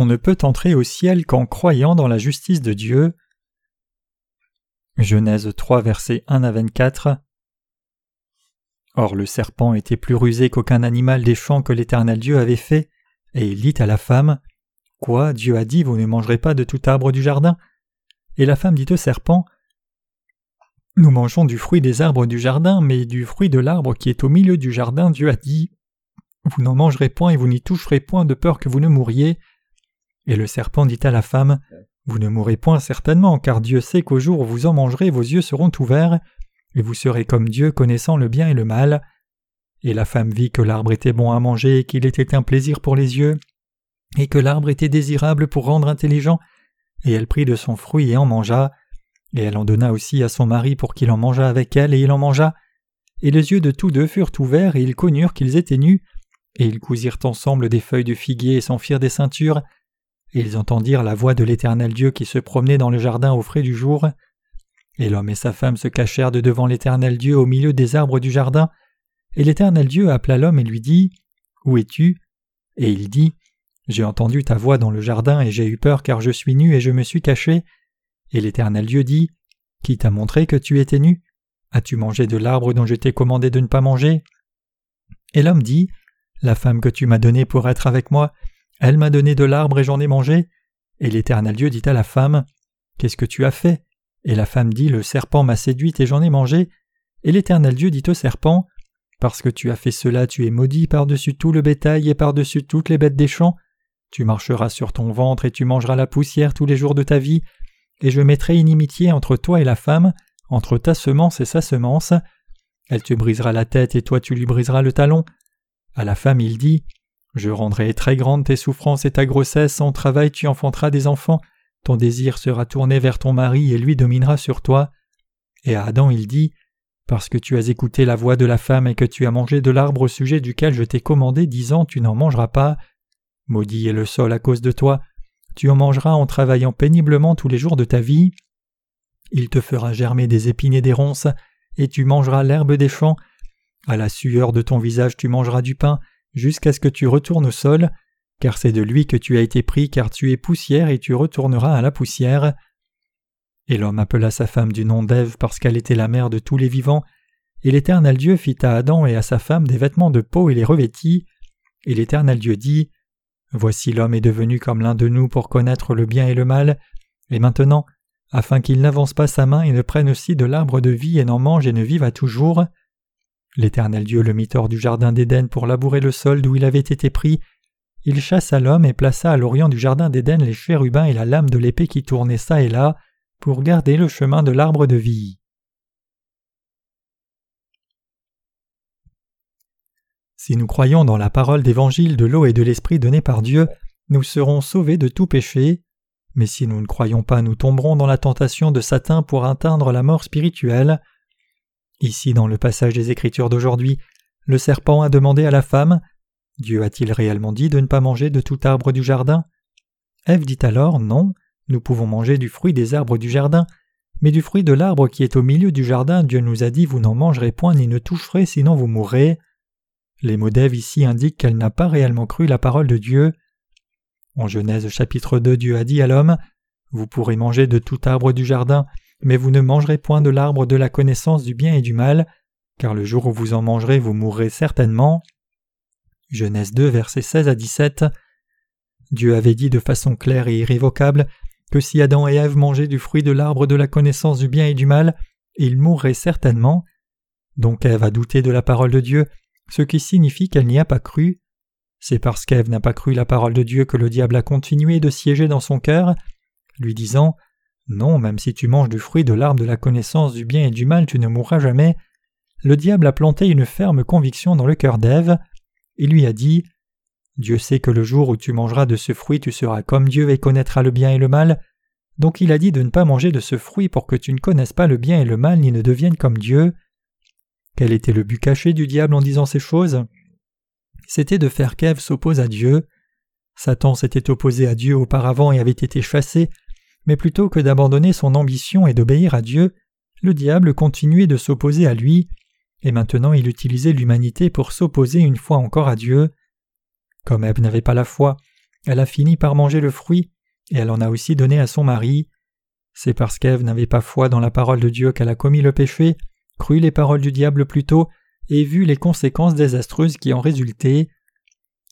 On ne peut entrer au ciel qu'en croyant dans la justice de Dieu. Genèse 3 versets 1 à 24 Or le serpent était plus rusé qu'aucun animal des champs que l'Éternel Dieu avait fait, et il dit à la femme Quoi, Dieu a dit, vous ne mangerez pas de tout arbre du jardin? Et la femme dit au serpent Nous mangeons du fruit des arbres du jardin, mais du fruit de l'arbre qui est au milieu du jardin, Dieu a dit Vous n'en mangerez point et vous n'y toucherez point de peur que vous ne mouriez. Et le serpent dit à la femme Vous ne mourrez point certainement, car Dieu sait qu'au jour où vous en mangerez, vos yeux seront ouverts, et vous serez comme Dieu connaissant le bien et le mal. Et la femme vit que l'arbre était bon à manger et qu'il était un plaisir pour les yeux, et que l'arbre était désirable pour rendre intelligent, et elle prit de son fruit et en mangea, et elle en donna aussi à son mari pour qu'il en mangeât avec elle, et il en mangea. Et les yeux de tous deux furent ouverts, et ils connurent qu'ils étaient nus, et ils cousirent ensemble des feuilles de figuier et s'en firent des ceintures, et ils entendirent la voix de l'Éternel Dieu qui se promenait dans le jardin au frais du jour. Et l'homme et sa femme se cachèrent de devant l'Éternel Dieu au milieu des arbres du jardin, et l'Éternel Dieu appela l'homme et lui dit Où es-tu? Et il dit J'ai entendu ta voix dans le jardin et j'ai eu peur car je suis nu et je me suis caché. Et l'Éternel Dieu dit Qui t'a montré que tu étais nu? As-tu mangé de l'arbre dont je t'ai commandé de ne pas manger? Et l'homme dit La femme que tu m'as donnée pour être avec moi, elle m'a donné de l'arbre et j'en ai mangé. Et l'Éternel Dieu dit à la femme Qu'est-ce que tu as fait? Et la femme dit Le serpent m'a séduite et j'en ai mangé. Et l'Éternel Dieu dit au serpent Parce que tu as fait cela, tu es maudit par-dessus tout le bétail et par-dessus toutes les bêtes des champs. Tu marcheras sur ton ventre et tu mangeras la poussière tous les jours de ta vie. Et je mettrai inimitié entre toi et la femme, entre ta semence et sa semence. Elle te brisera la tête et toi tu lui briseras le talon. À la femme il dit Je rendrai très grandes tes souffrances et ta grossesse, en travail tu enfanteras des enfants. Ton désir sera tourné vers ton mari et lui dominera sur toi. Et à Adam il dit Parce que tu as écouté la voix de la femme et que tu as mangé de l'arbre au sujet duquel je t'ai commandé, disant Tu n'en mangeras pas. Maudit est le sol à cause de toi. Tu en mangeras en travaillant péniblement tous les jours de ta vie. Il te fera germer des épines et des ronces, et tu mangeras l'herbe des champs. À la sueur de ton visage tu mangeras du pain, jusqu'à ce que tu retournes au sol, car c'est de lui que tu as été pris, car tu es poussière et tu retourneras à la poussière. Et l'homme appela sa femme du nom d'Ève parce qu'elle était la mère de tous les vivants, et l'Éternel Dieu fit à Adam et à sa femme des vêtements de peau et les revêtit. Et l'Éternel Dieu dit Voici l'homme est devenu comme l'un de nous pour connaître le bien et le mal, et maintenant, afin qu'il n'avance pas sa main et ne prenne aussi de l'arbre de vie et n'en mange et ne vive à toujours. L'Éternel Dieu le mit hors du jardin d'Éden pour labourer le sol d'où il avait été pris, il chassa l'homme et plaça à l'orient du jardin d'Éden les chérubins et la lame de l'épée qui tournait çà et là pour garder le chemin de l'arbre de vie. Si nous croyons dans la parole d'évangile de l'eau et de l'esprit donnée par Dieu, nous serons sauvés de tout péché. Mais si nous ne croyons pas, nous tomberons dans la tentation de Satan pour atteindre la mort spirituelle. Ici, dans le passage des Écritures d'aujourd'hui, le serpent a demandé à la femme Dieu a-t-il réellement dit de ne pas manger de tout arbre du jardin? Ève dit alors Non, nous pouvons manger du fruit des arbres du jardin, mais du fruit de l'arbre qui est au milieu du jardin, Dieu nous a dit Vous n'en mangerez point ni ne toucherez, sinon vous mourrez. Les mots d'Ève ici indiquent qu'elle n'a pas réellement cru la parole de Dieu. En Genèse chapitre 2, Dieu a dit à l'homme Vous pourrez manger de tout arbre du jardin, mais vous ne mangerez point de l'arbre de la connaissance du bien et du mal, car le jour où vous en mangerez, vous mourrez certainement. Genèse 2, versets 16 à 17. Dieu avait dit de façon claire et irrévocable que si Adam et Ève mangeaient du fruit de l'arbre de la connaissance du bien et du mal, ils mourraient certainement. Donc Ève a douté de la parole de Dieu, ce qui signifie qu'elle n'y a pas cru. C'est parce qu'Ève n'a pas cru la parole de Dieu que le diable a continué de siéger dans son cœur, lui disant Non, même si tu manges du fruit de l'arbre de la connaissance du bien et du mal, tu ne mourras jamais. Le diable a planté une ferme conviction dans le cœur d'Ève. Il lui a dit Dieu sait que le jour où tu mangeras de ce fruit, tu seras comme Dieu et connaîtras le bien et le mal. Donc il a dit de ne pas manger de ce fruit pour que tu ne connaisses pas le bien et le mal ni ne deviennes comme Dieu. Quel était le but caché du diable en disant ces choses? C'était de faire qu'Ève s'oppose à Dieu. Satan s'était opposé à Dieu auparavant et avait été chassé, mais plutôt que d'abandonner son ambition et d'obéir à Dieu, le diable continuait de s'opposer à lui et maintenant il utilisait l'humanité pour s'opposer une fois encore à Dieu. Comme Ève n'avait pas la foi, elle a fini par manger le fruit, et elle en a aussi donné à son mari. C'est parce qu'Ève n'avait pas foi dans la parole de Dieu qu'elle a commis le péché, cru les paroles du diable plutôt, et vu les conséquences désastreuses qui en résultaient.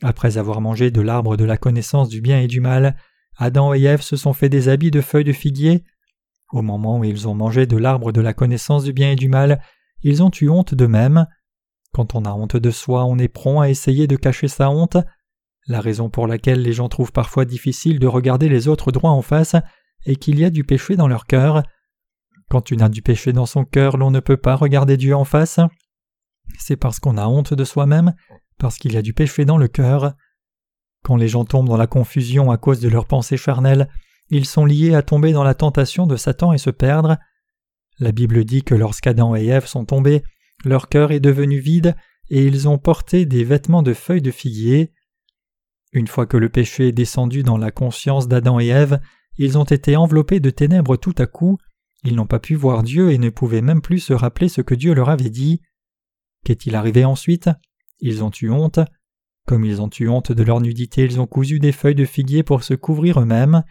Après avoir mangé de l'arbre de la connaissance du bien et du mal, Adam et Ève se sont fait des habits de feuilles de figuier. Au moment où ils ont mangé de l'arbre de la connaissance du bien et du mal, ils ont eu honte d'eux-mêmes. Quand on a honte de soi, on est prompt à essayer de cacher sa honte. La raison pour laquelle les gens trouvent parfois difficile de regarder les autres droit en face est qu'il y a du péché dans leur cœur. Quand tu n'as du péché dans son cœur, l'on ne peut pas regarder Dieu en face. C'est parce qu'on a honte de soi-même, parce qu'il y a du péché dans le cœur. Quand les gens tombent dans la confusion à cause de leurs pensées charnelles, ils sont liés à tomber dans la tentation de Satan et se perdre. La Bible dit que lorsqu'Adam et Ève sont tombés, leur cœur est devenu vide et ils ont porté des vêtements de feuilles de figuier. Une fois que le péché est descendu dans la conscience d'Adam et Ève, ils ont été enveloppés de ténèbres tout à coup, ils n'ont pas pu voir Dieu et ne pouvaient même plus se rappeler ce que Dieu leur avait dit. Qu'est-il arrivé ensuite? Ils ont eu honte. Comme ils ont eu honte de leur nudité, ils ont cousu des feuilles de figuier pour se couvrir eux-mêmes.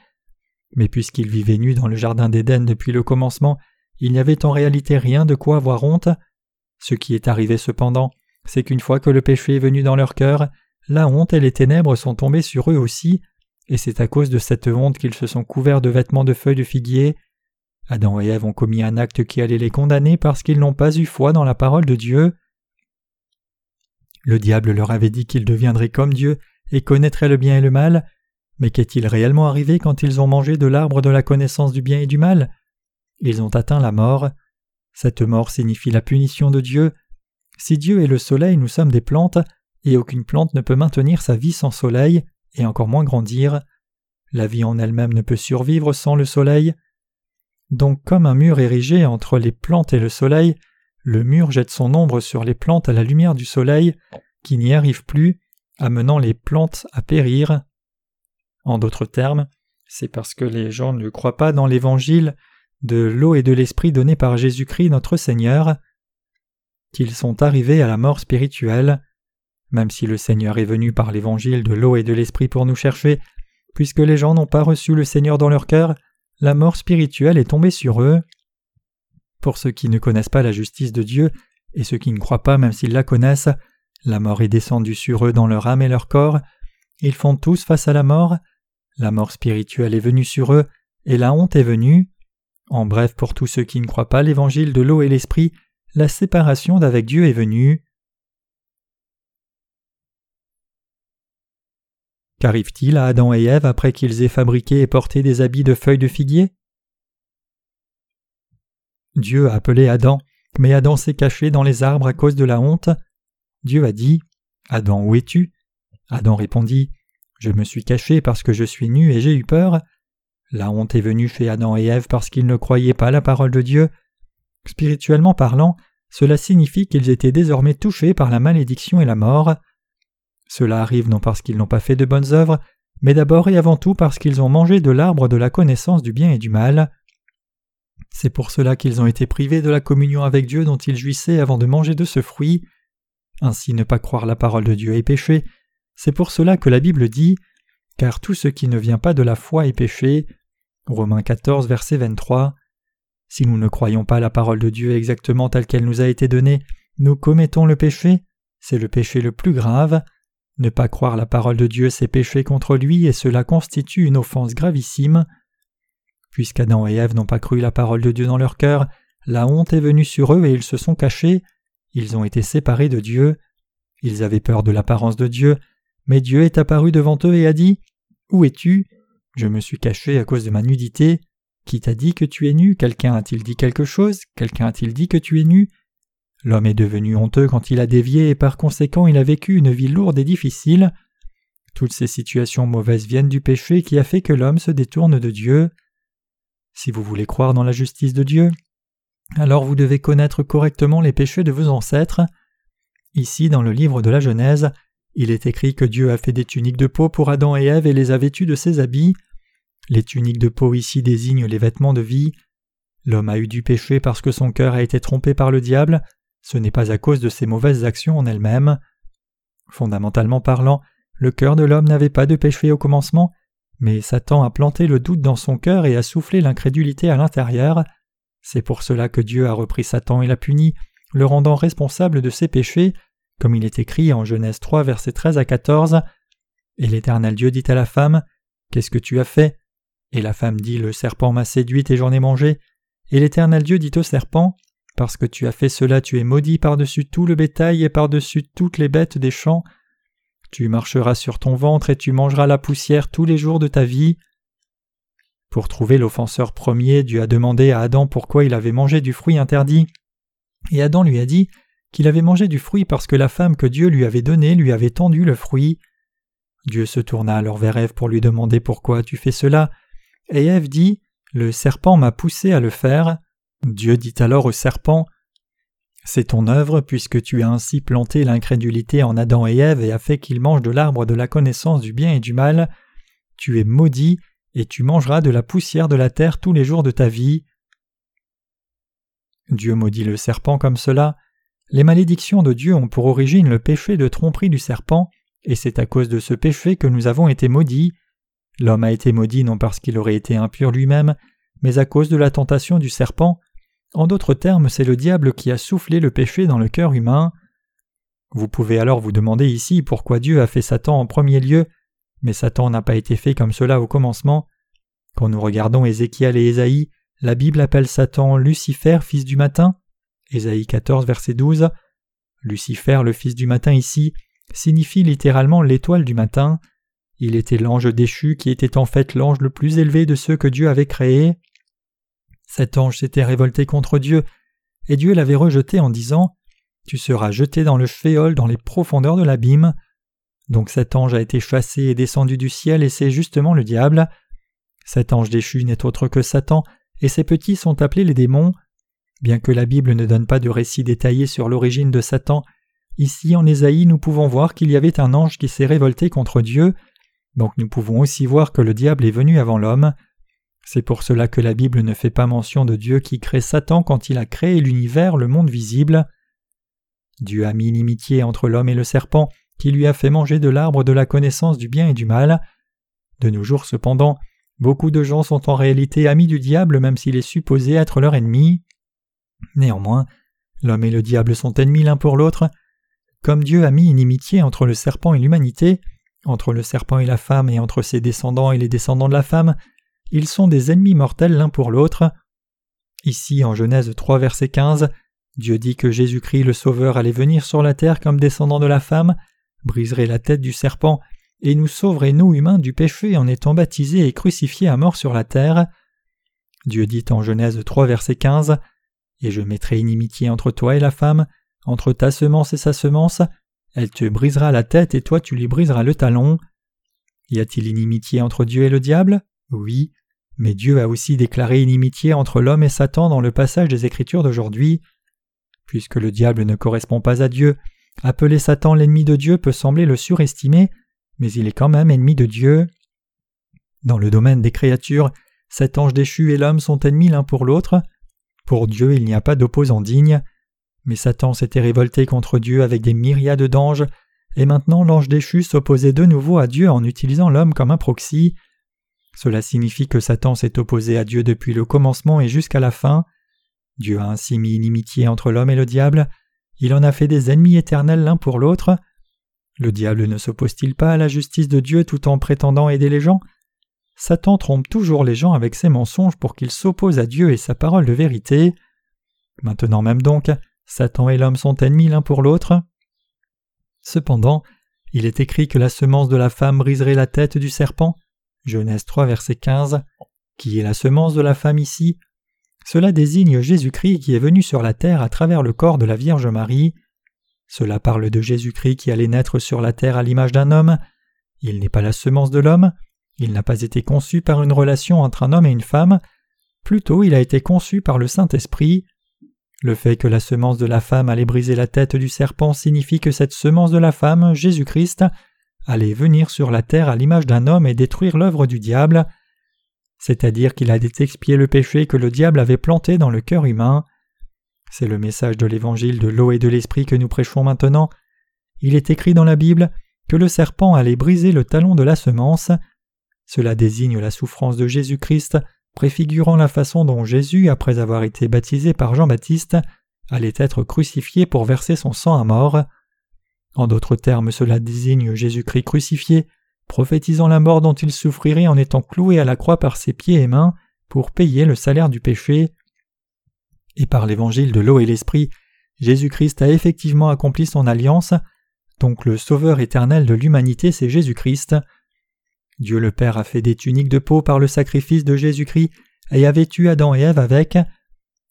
Mais puisqu'ils vivaient nus dans le jardin d'Éden depuis le commencement, il n'y avait en réalité rien de quoi avoir honte. Ce qui est arrivé cependant, c'est qu'une fois que le péché est venu dans leur cœur, la honte et les ténèbres sont tombées sur eux aussi, et c'est à cause de cette honte qu'ils se sont couverts de vêtements de feuilles de figuier. Adam et Ève ont commis un acte qui allait les condamner parce qu'ils n'ont pas eu foi dans la parole de Dieu. Le diable leur avait dit qu'ils deviendraient comme Dieu et connaîtraient le bien et le mal, mais qu'est-il réellement arrivé quand ils ont mangé de l'arbre de la connaissance du bien et du mal? Ils ont atteint la mort. Cette mort signifie la punition de Dieu. Si Dieu est le soleil, nous sommes des plantes, et aucune plante ne peut maintenir sa vie sans soleil, et encore moins grandir. La vie en elle-même ne peut survivre sans le soleil. Donc comme un mur érigé entre les plantes et le soleil, le mur jette son ombre sur les plantes à la lumière du soleil, qui n'y arrivent plus, amenant les plantes à périr. En d'autres termes, c'est parce que les gens ne croient pas dans l'évangile de l'eau et de l'esprit donné par Jésus-Christ notre Seigneur, qu'ils sont arrivés à la mort spirituelle. Même si le Seigneur est venu par l'évangile de l'eau et de l'esprit pour nous chercher, puisque les gens n'ont pas reçu le Seigneur dans leur cœur, la mort spirituelle est tombée sur eux. Pour ceux qui ne connaissent pas la justice de Dieu, et ceux qui ne croient pas même s'ils la connaissent, la mort est descendue sur eux dans leur âme et leur corps, ils font tous face à la mort, la mort spirituelle est venue sur eux, et la honte est venue. En bref, pour tous ceux qui ne croient pas l'évangile de l'eau et l'esprit, la séparation d'avec Dieu est venue. Qu'arrive-t-il à Adam et Ève après qu'ils aient fabriqué et porté des habits de feuilles de figuier? Dieu a appelé Adam, mais Adam s'est caché dans les arbres à cause de la honte. Dieu a dit Adam, où es-tu? Adam répondit Je me suis caché parce que je suis nu et j'ai eu peur. La honte est venue chez Adam et Ève parce qu'ils ne croyaient pas la parole de Dieu. Spirituellement parlant, cela signifie qu'ils étaient désormais touchés par la malédiction et la mort. Cela arrive non parce qu'ils n'ont pas fait de bonnes œuvres, mais d'abord et avant tout parce qu'ils ont mangé de l'arbre de la connaissance du bien et du mal. C'est pour cela qu'ils ont été privés de la communion avec Dieu dont ils jouissaient avant de manger de ce fruit. Ainsi ne pas croire la parole de Dieu est péché. C'est pour cela que la Bible dit Car tout ce qui ne vient pas de la foi est péché. Romains 14, verset 23. Si nous ne croyons pas la parole de Dieu exactement telle qu'elle nous a été donnée, nous commettons le péché. C'est le péché le plus grave. Ne pas croire la parole de Dieu, c'est pécher contre lui, et cela constitue une offense gravissime. Puisqu'Adam et Ève n'ont pas cru la parole de Dieu dans leur cœur, la honte est venue sur eux et ils se sont cachés. Ils ont été séparés de Dieu. Ils avaient peur de l'apparence de Dieu, mais Dieu est apparu devant eux et a dit Où es-tu? Je me suis caché à cause de ma nudité. Qui t'a dit que tu es nu? Quelqu'un a-t-il dit quelque chose? Quelqu'un a-t-il dit que tu es nu? L'homme est devenu honteux quand il a dévié et par conséquent il a vécu une vie lourde et difficile. Toutes ces situations mauvaises viennent du péché qui a fait que l'homme se détourne de Dieu. Si vous voulez croire dans la justice de Dieu, alors vous devez connaître correctement les péchés de vos ancêtres. Ici, dans le livre de la Genèse, il est écrit que Dieu a fait des tuniques de peau pour Adam et Ève et les a vêtus de ses habits. Les tuniques de peau ici désignent les vêtements de vie. L'homme a eu du péché parce que son cœur a été trompé par le diable, ce n'est pas à cause de ses mauvaises actions en elles-mêmes. Fondamentalement parlant, le cœur de l'homme n'avait pas de péché au commencement, mais Satan a planté le doute dans son cœur et a soufflé l'incrédulité à l'intérieur. C'est pour cela que Dieu a repris Satan et l'a puni, le rendant responsable de ses péchés, comme il est écrit en Genèse 3, versets 13 à 14. Et l'Éternel Dieu dit à la femme Qu'est-ce que tu as fait? Et la femme dit Le serpent m'a séduite et j'en ai mangé. Et l'Éternel Dieu dit au serpent Parce que tu as fait cela, tu es maudit par-dessus tout le bétail et par-dessus toutes les bêtes des champs. Tu marcheras sur ton ventre et tu mangeras la poussière tous les jours de ta vie. Pour trouver l'offenseur premier, Dieu a demandé à Adam pourquoi il avait mangé du fruit interdit. Et Adam lui a dit qu'il avait mangé du fruit parce que la femme que Dieu lui avait donnée lui avait tendu le fruit. Dieu se tourna alors vers Ève pour lui demander pourquoi tu fais cela, et Ève dit Le serpent m'a poussé à le faire. Dieu dit alors au serpent C'est ton œuvre, puisque tu as ainsi planté l'incrédulité en Adam et Ève et a fait qu'ils mangent de l'arbre de la connaissance du bien et du mal. Tu es maudit, et tu mangeras de la poussière de la terre tous les jours de ta vie. Dieu maudit le serpent comme cela. Les malédictions de Dieu ont pour origine le péché de tromperie du serpent, et c'est à cause de ce péché que nous avons été maudits. L'homme a été maudit non parce qu'il aurait été impur lui-même, mais à cause de la tentation du serpent. En d'autres termes, c'est le diable qui a soufflé le péché dans le cœur humain. Vous pouvez alors vous demander ici pourquoi Dieu a fait Satan en premier lieu, mais Satan n'a pas été fait comme cela au commencement. Quand nous regardons Ézéchiel et Ésaïe, la Bible appelle Satan Lucifer, fils du matin. Ésaïe 14, verset 12. Lucifer, le fils du matin ici, signifie littéralement l'étoile du matin. Il était l'ange déchu qui était en fait l'ange le plus élevé de ceux que Dieu avait créés. Cet ange s'était révolté contre Dieu, et Dieu l'avait rejeté en disant Tu seras jeté dans le féol dans les profondeurs de l'abîme. Donc cet ange a été chassé et descendu du ciel, et c'est justement le diable. Cet ange déchu n'est autre que Satan, et ses petits sont appelés les démons. Bien que la Bible ne donne pas de récit détaillé sur l'origine de Satan, ici en Ésaïe nous pouvons voir qu'il y avait un ange qui s'est révolté contre Dieu, donc nous pouvons aussi voir que le diable est venu avant l'homme. C'est pour cela que la Bible ne fait pas mention de Dieu qui crée Satan quand il a créé l'univers, le monde visible. Dieu a mis inimitié entre l'homme et le serpent, qui lui a fait manger de l'arbre de la connaissance du bien et du mal. De nos jours cependant, Beaucoup de gens sont en réalité amis du diable même s'il est supposé être leur ennemi. Néanmoins, l'homme et le diable sont ennemis l'un pour l'autre. Comme Dieu a mis inimitié entre le serpent et l'humanité, entre le serpent et la femme et entre ses descendants et les descendants de la femme, ils sont des ennemis mortels l'un pour l'autre. Ici, en Genèse 3, verset 15, Dieu dit que Jésus-Christ le Sauveur allait venir sur la terre comme descendant de la femme, briserait la tête du serpent et nous sauverait nous humains du péché en étant baptisés et crucifiés à mort sur la terre. Dieu dit en Genèse 3 verset 15 Et je mettrai inimitié entre toi et la femme, entre ta semence et sa semence, elle te brisera la tête et toi tu lui briseras le talon. Y a-t-il inimitié entre Dieu et le diable? Oui, mais Dieu a aussi déclaré inimitié entre l'homme et Satan dans le passage des Écritures d'aujourd'hui. Puisque le diable ne correspond pas à Dieu, appeler Satan l'ennemi de Dieu peut sembler le surestimer, mais il est quand même ennemi de Dieu. Dans le domaine des créatures, cet ange déchu et l'homme sont ennemis l'un pour l'autre. Pour Dieu, il n'y a pas d'opposant digne. Mais Satan s'était révolté contre Dieu avec des myriades d'anges, et maintenant l'ange déchu s'opposait de nouveau à Dieu en utilisant l'homme comme un proxy. Cela signifie que Satan s'est opposé à Dieu depuis le commencement et jusqu'à la fin. Dieu a ainsi mis inimitié entre l'homme et le diable, il en a fait des ennemis éternels l'un pour l'autre. Le diable ne s'oppose-t-il pas à la justice de Dieu tout en prétendant aider les gens? Satan trompe toujours les gens avec ses mensonges pour qu'ils s'opposent à Dieu et sa parole de vérité. Maintenant même donc, Satan et l'homme sont ennemis l'un pour l'autre. Cependant, il est écrit que la semence de la femme briserait la tête du serpent. Genèse 3, verset 15. Qui est la semence de la femme ici? Cela désigne Jésus-Christ qui est venu sur la terre à travers le corps de la Vierge Marie. Cela parle de Jésus-Christ qui allait naître sur la terre à l'image d'un homme. Il n'est pas la semence de l'homme, il n'a pas été conçu par une relation entre un homme et une femme, plutôt il a été conçu par le Saint-Esprit. Le fait que la semence de la femme allait briser la tête du serpent signifie que cette semence de la femme, Jésus-Christ, allait venir sur la terre à l'image d'un homme et détruire l'œuvre du diable, c'est-à-dire qu'il allait expier le péché que le diable avait planté dans le cœur humain. C'est le message de l'évangile de l'eau et de l'esprit que nous prêchons maintenant. Il est écrit dans la Bible que le serpent allait briser le talon de la semence. Cela désigne la souffrance de Jésus-Christ, préfigurant la façon dont Jésus, après avoir été baptisé par Jean-Baptiste, allait être crucifié pour verser son sang à mort. En d'autres termes, cela désigne Jésus-Christ crucifié, prophétisant la mort dont il souffrirait en étant cloué à la croix par ses pieds et mains pour payer le salaire du péché. Et par l'évangile de l'eau et l'esprit, Jésus-Christ a effectivement accompli son alliance, donc le Sauveur éternel de l'humanité c'est Jésus-Christ. Dieu le Père a fait des tuniques de peau par le sacrifice de Jésus-Christ et a vêtu Adam et Ève avec.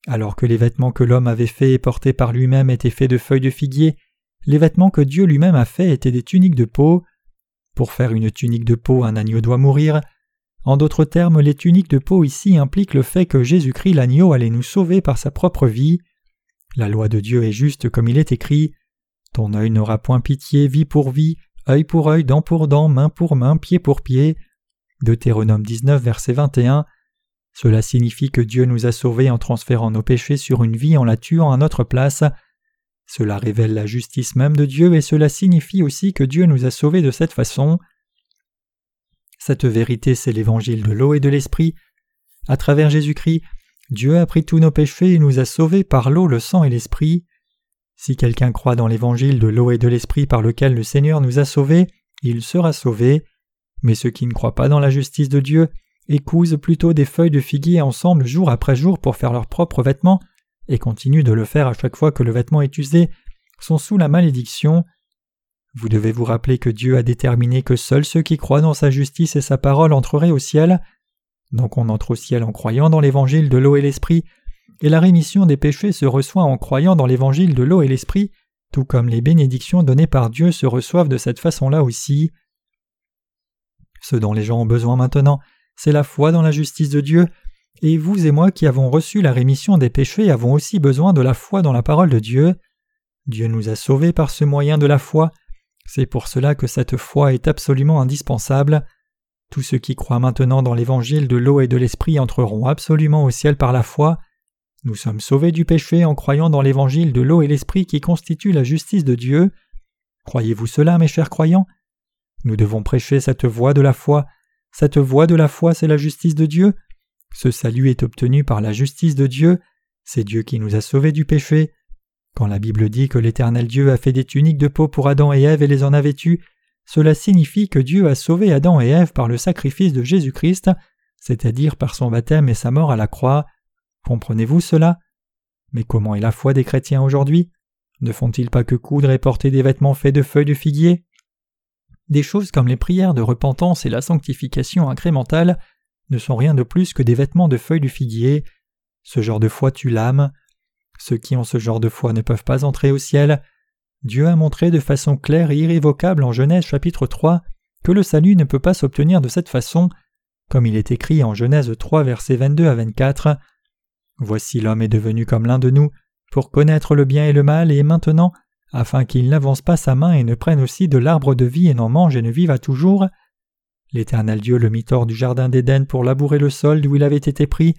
Alors que les vêtements que l'homme avait faits et portés par lui-même étaient faits de feuilles de figuier, les vêtements que Dieu lui-même a faits étaient des tuniques de peau. Pour faire une tunique de peau, un agneau doit mourir. En d'autres termes, les tuniques de peau ici impliquent le fait que Jésus-Christ l'agneau allait nous sauver par sa propre vie. La loi de Dieu est juste comme il est écrit. Ton œil n'aura point pitié, vie pour vie, œil pour œil, dent pour dent, main pour main, pied pour pied. Deutéronome 19, verset 21. Cela signifie que Dieu nous a sauvés en transférant nos péchés sur une vie en la tuant à notre place. Cela révèle la justice même de Dieu et cela signifie aussi que Dieu nous a sauvés de cette façon. Cette vérité, c'est l'évangile de l'eau et de l'esprit. À travers Jésus-Christ, Dieu a pris tous nos péchés et nous a sauvés par l'eau, le sang et l'esprit. Si quelqu'un croit dans l'évangile de l'eau et de l'esprit par lequel le Seigneur nous a sauvés, il sera sauvé. Mais ceux qui ne croient pas dans la justice de Dieu écousent plutôt des feuilles de figuier ensemble jour après jour pour faire leurs propres vêtements et continuent de le faire à chaque fois que le vêtement est usé, sont sous la malédiction. Vous devez vous rappeler que Dieu a déterminé que seuls ceux qui croient dans sa justice et sa parole entreraient au ciel. Donc on entre au ciel en croyant dans l'évangile de l'eau et l'esprit, et la rémission des péchés se reçoit en croyant dans l'évangile de l'eau et l'esprit, tout comme les bénédictions données par Dieu se reçoivent de cette façon-là aussi. Ce dont les gens ont besoin maintenant, c'est la foi dans la justice de Dieu, et vous et moi qui avons reçu la rémission des péchés avons aussi besoin de la foi dans la parole de Dieu. Dieu nous a sauvés par ce moyen de la foi. C'est pour cela que cette foi est absolument indispensable. Tous ceux qui croient maintenant dans l'évangile de l'eau et de l'esprit entreront absolument au ciel par la foi. Nous sommes sauvés du péché en croyant dans l'évangile de l'eau et l'esprit qui constitue la justice de Dieu. Croyez-vous cela, mes chers croyants? Nous devons prêcher cette voie de la foi. Cette voie de la foi, c'est la justice de Dieu. Ce salut est obtenu par la justice de Dieu, c'est Dieu qui nous a sauvés du péché. Quand la Bible dit que l'Éternel Dieu a fait des tuniques de peau pour Adam et Ève et les en a vêtues, cela signifie que Dieu a sauvé Adam et Ève par le sacrifice de Jésus-Christ, c'est-à-dire par son baptême et sa mort à la croix. Comprenez-vous cela? Mais comment est la foi des chrétiens aujourd'hui? Ne font-ils pas que coudre et porter des vêtements faits de feuilles de figuier? Des choses comme les prières de repentance et la sanctification incrémentale ne sont rien de plus que des vêtements de feuilles du figuier. Ce genre de foi tue l'âme. Ceux qui ont ce genre de foi ne peuvent pas entrer au ciel. Dieu a montré de façon claire et irrévocable en Genèse chapitre 3 que le salut ne peut pas s'obtenir de cette façon, comme il est écrit en Genèse 3 versets 22 à 24. Voici l'homme est devenu comme l'un de nous, pour connaître le bien et le mal, et maintenant, afin qu'il n'avance pas sa main et ne prenne aussi de l'arbre de vie et n'en mange et ne vive à toujours, L'Éternel Dieu le mit hors du jardin d'Éden pour labourer le sol d'où il avait été pris.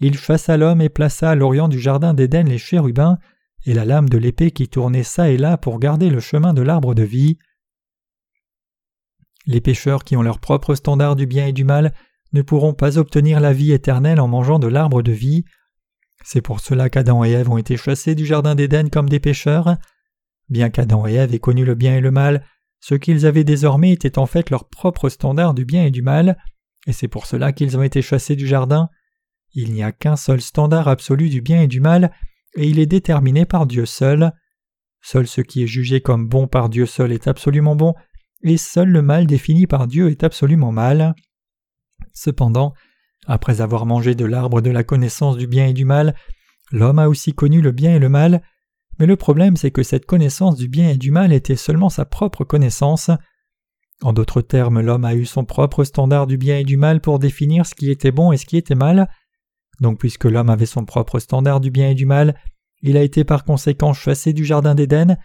Il chassa l'homme et plaça à l'orient du jardin d'Éden les chérubins et la lame de l'épée qui tournait çà et là pour garder le chemin de l'arbre de vie. Les pécheurs qui ont leur propre standard du bien et du mal ne pourront pas obtenir la vie éternelle en mangeant de l'arbre de vie. C'est pour cela qu'Adam et Ève ont été chassés du jardin d'Éden comme des pécheurs. Bien qu'Adam et Ève aient connu le bien et le mal, ce qu'ils avaient désormais était en fait leur propre standard du bien et du mal, et c'est pour cela qu'ils ont été chassés du jardin. Il n'y a qu'un seul standard absolu du bien et du mal, et il est déterminé par Dieu seul. Seul ce qui est jugé comme bon par Dieu seul est absolument bon, et seul le mal défini par Dieu est absolument mal. Cependant, après avoir mangé de l'arbre de la connaissance du bien et du mal, l'homme a aussi connu le bien et le mal, mais le problème c'est que cette connaissance du bien et du mal était seulement sa propre connaissance. En d'autres termes, l'homme a eu son propre standard du bien et du mal pour définir ce qui était bon et ce qui était mal. Donc puisque l'homme avait son propre standard du bien et du mal, il a été par conséquent chassé du Jardin d'Éden,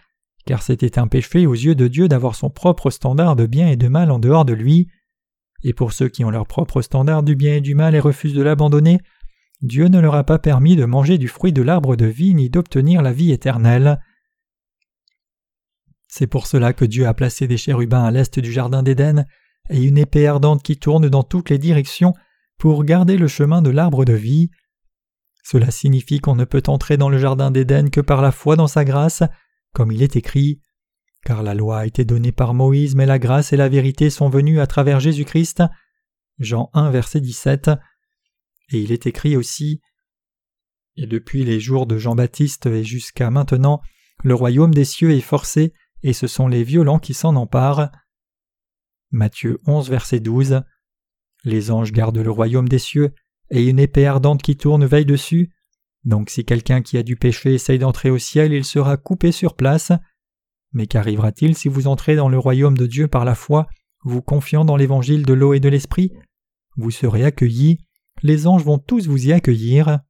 car c'était un péché aux yeux de Dieu d'avoir son propre standard de bien et de mal en dehors de lui. Et pour ceux qui ont leur propre standard du bien et du mal et refusent de l'abandonner, Dieu ne leur a pas permis de manger du fruit de l'arbre de vie ni d'obtenir la vie éternelle. C'est pour cela que Dieu a placé des chérubins à l'est du jardin d'Éden et une épée ardente qui tourne dans toutes les directions pour garder le chemin de l'arbre de vie. Cela signifie qu'on ne peut entrer dans le jardin d'Éden que par la foi dans sa grâce, comme il est écrit. Car la loi a été donnée par Moïse, mais la grâce et la vérité sont venues à travers Jésus-Christ. Jean 1, verset 17. Et il est écrit aussi Et depuis les jours de Jean-Baptiste et jusqu'à maintenant, le royaume des cieux est forcé et ce sont les violents qui s'en emparent. Matthieu 11, verset 12. Les anges gardent le royaume des cieux, et une épée ardente qui tourne veille dessus. Donc si quelqu'un qui a du péché essaye d'entrer au ciel, il sera coupé sur place. Mais qu'arrivera-t-il si vous entrez dans le royaume de Dieu par la foi, vous confiant dans l'évangile de l'eau et de l'esprit? Vous serez accueillis, les anges vont tous vous y accueillir.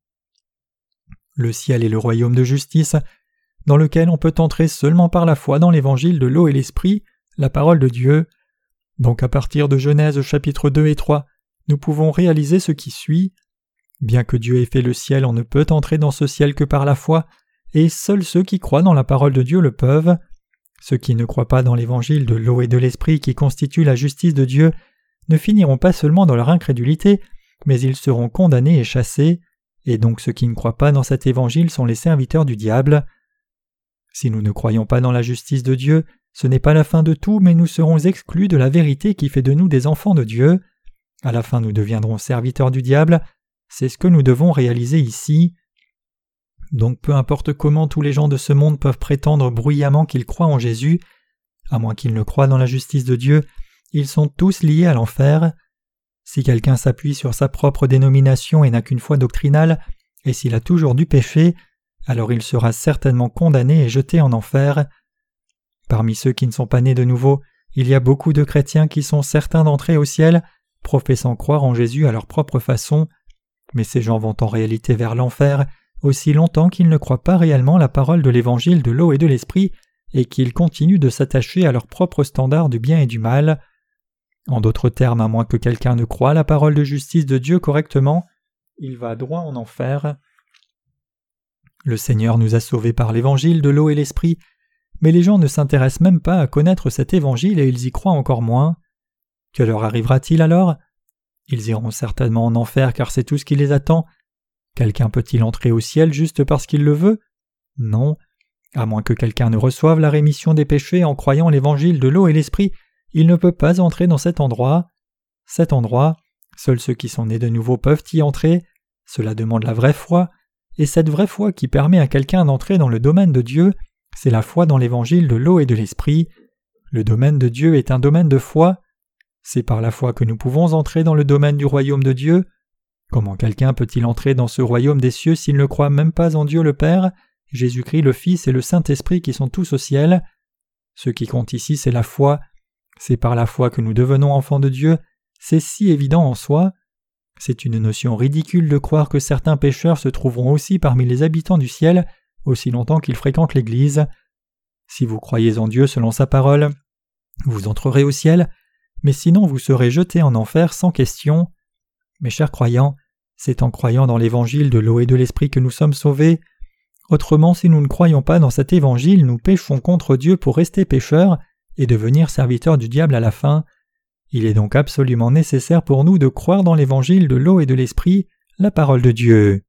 Le ciel est le royaume de justice, dans lequel on peut entrer seulement par la foi dans l'évangile de l'eau et l'esprit, la parole de Dieu. Donc à partir de Genèse chapitre 2 et 3, nous pouvons réaliser ce qui suit. Bien que Dieu ait fait le ciel, on ne peut entrer dans ce ciel que par la foi, et seuls ceux qui croient dans la parole de Dieu le peuvent. Ceux qui ne croient pas dans l'évangile de l'eau et de l'esprit qui constitue la justice de Dieu ne finiront pas seulement dans leur incrédulité, mais ils seront condamnés et chassés, et donc ceux qui ne croient pas dans cet évangile sont les serviteurs du diable. Si nous ne croyons pas dans la justice de Dieu, ce n'est pas la fin de tout, mais nous serons exclus de la vérité qui fait de nous des enfants de Dieu. À la fin nous deviendrons serviteurs du diable, c'est ce que nous devons réaliser ici. Donc peu importe comment tous les gens de ce monde peuvent prétendre bruyamment qu'ils croient en Jésus, à moins qu'ils ne croient dans la justice de Dieu, ils sont tous liés à l'enfer. Si quelqu'un s'appuie sur sa propre dénomination et n'a qu'une foi doctrinale, et s'il a toujours du péché, alors il sera certainement condamné et jeté en enfer. Parmi ceux qui ne sont pas nés de nouveau, il y a beaucoup de chrétiens qui sont certains d'entrer au ciel, professant croire en Jésus à leur propre façon, mais ces gens vont en réalité vers l'enfer aussi longtemps qu'ils ne croient pas réellement la parole de l'évangile de l'eau et de l'esprit, et qu'ils continuent de s'attacher à leur propre standard du bien et du mal. En d'autres termes, à moins que quelqu'un ne croie la parole de justice de Dieu correctement, il va droit en enfer. Le Seigneur nous a sauvés par l'évangile de l'eau et l'esprit, mais les gens ne s'intéressent même pas à connaître cet évangile et ils y croient encore moins. Que leur arrivera-t-il alors? Ils iront certainement en enfer car c'est tout ce qui les attend. Quelqu'un peut-il entrer au ciel juste parce qu'il le veut? Non. À moins que quelqu'un ne reçoive la rémission des péchés en croyant l'évangile de l'eau et l'esprit, il ne peut pas entrer dans cet endroit. Cet endroit, seuls ceux qui sont nés de nouveau peuvent y entrer. Cela demande la vraie foi, et cette vraie foi qui permet à quelqu'un d'entrer dans le domaine de Dieu, c'est la foi dans l'évangile de l'eau et de l'esprit. Le domaine de Dieu est un domaine de foi. C'est par la foi que nous pouvons entrer dans le domaine du royaume de Dieu. Comment quelqu'un peut-il entrer dans ce royaume des cieux s'il ne croit même pas en Dieu le Père, Jésus-Christ le Fils et le Saint-Esprit qui sont tous au ciel? Ce qui compte ici, c'est la foi. C'est par la foi que nous devenons enfants de Dieu. C'est si évident en soi. C'est une notion ridicule de croire que certains pécheurs se trouveront aussi parmi les habitants du ciel aussi longtemps qu'ils fréquentent l'Église. Si vous croyez en Dieu selon sa parole, vous entrerez au ciel, mais sinon vous serez jetés en enfer sans question. Mes chers croyants, c'est en croyant dans l'évangile de l'eau et de l'esprit que nous sommes sauvés. Autrement, si nous ne croyons pas dans cet évangile, nous péchons contre Dieu pour rester pécheurs et devenir serviteurs du diable à la fin. Il est donc absolument nécessaire pour nous de croire dans l'évangile de l'eau et de l'esprit, la parole de Dieu.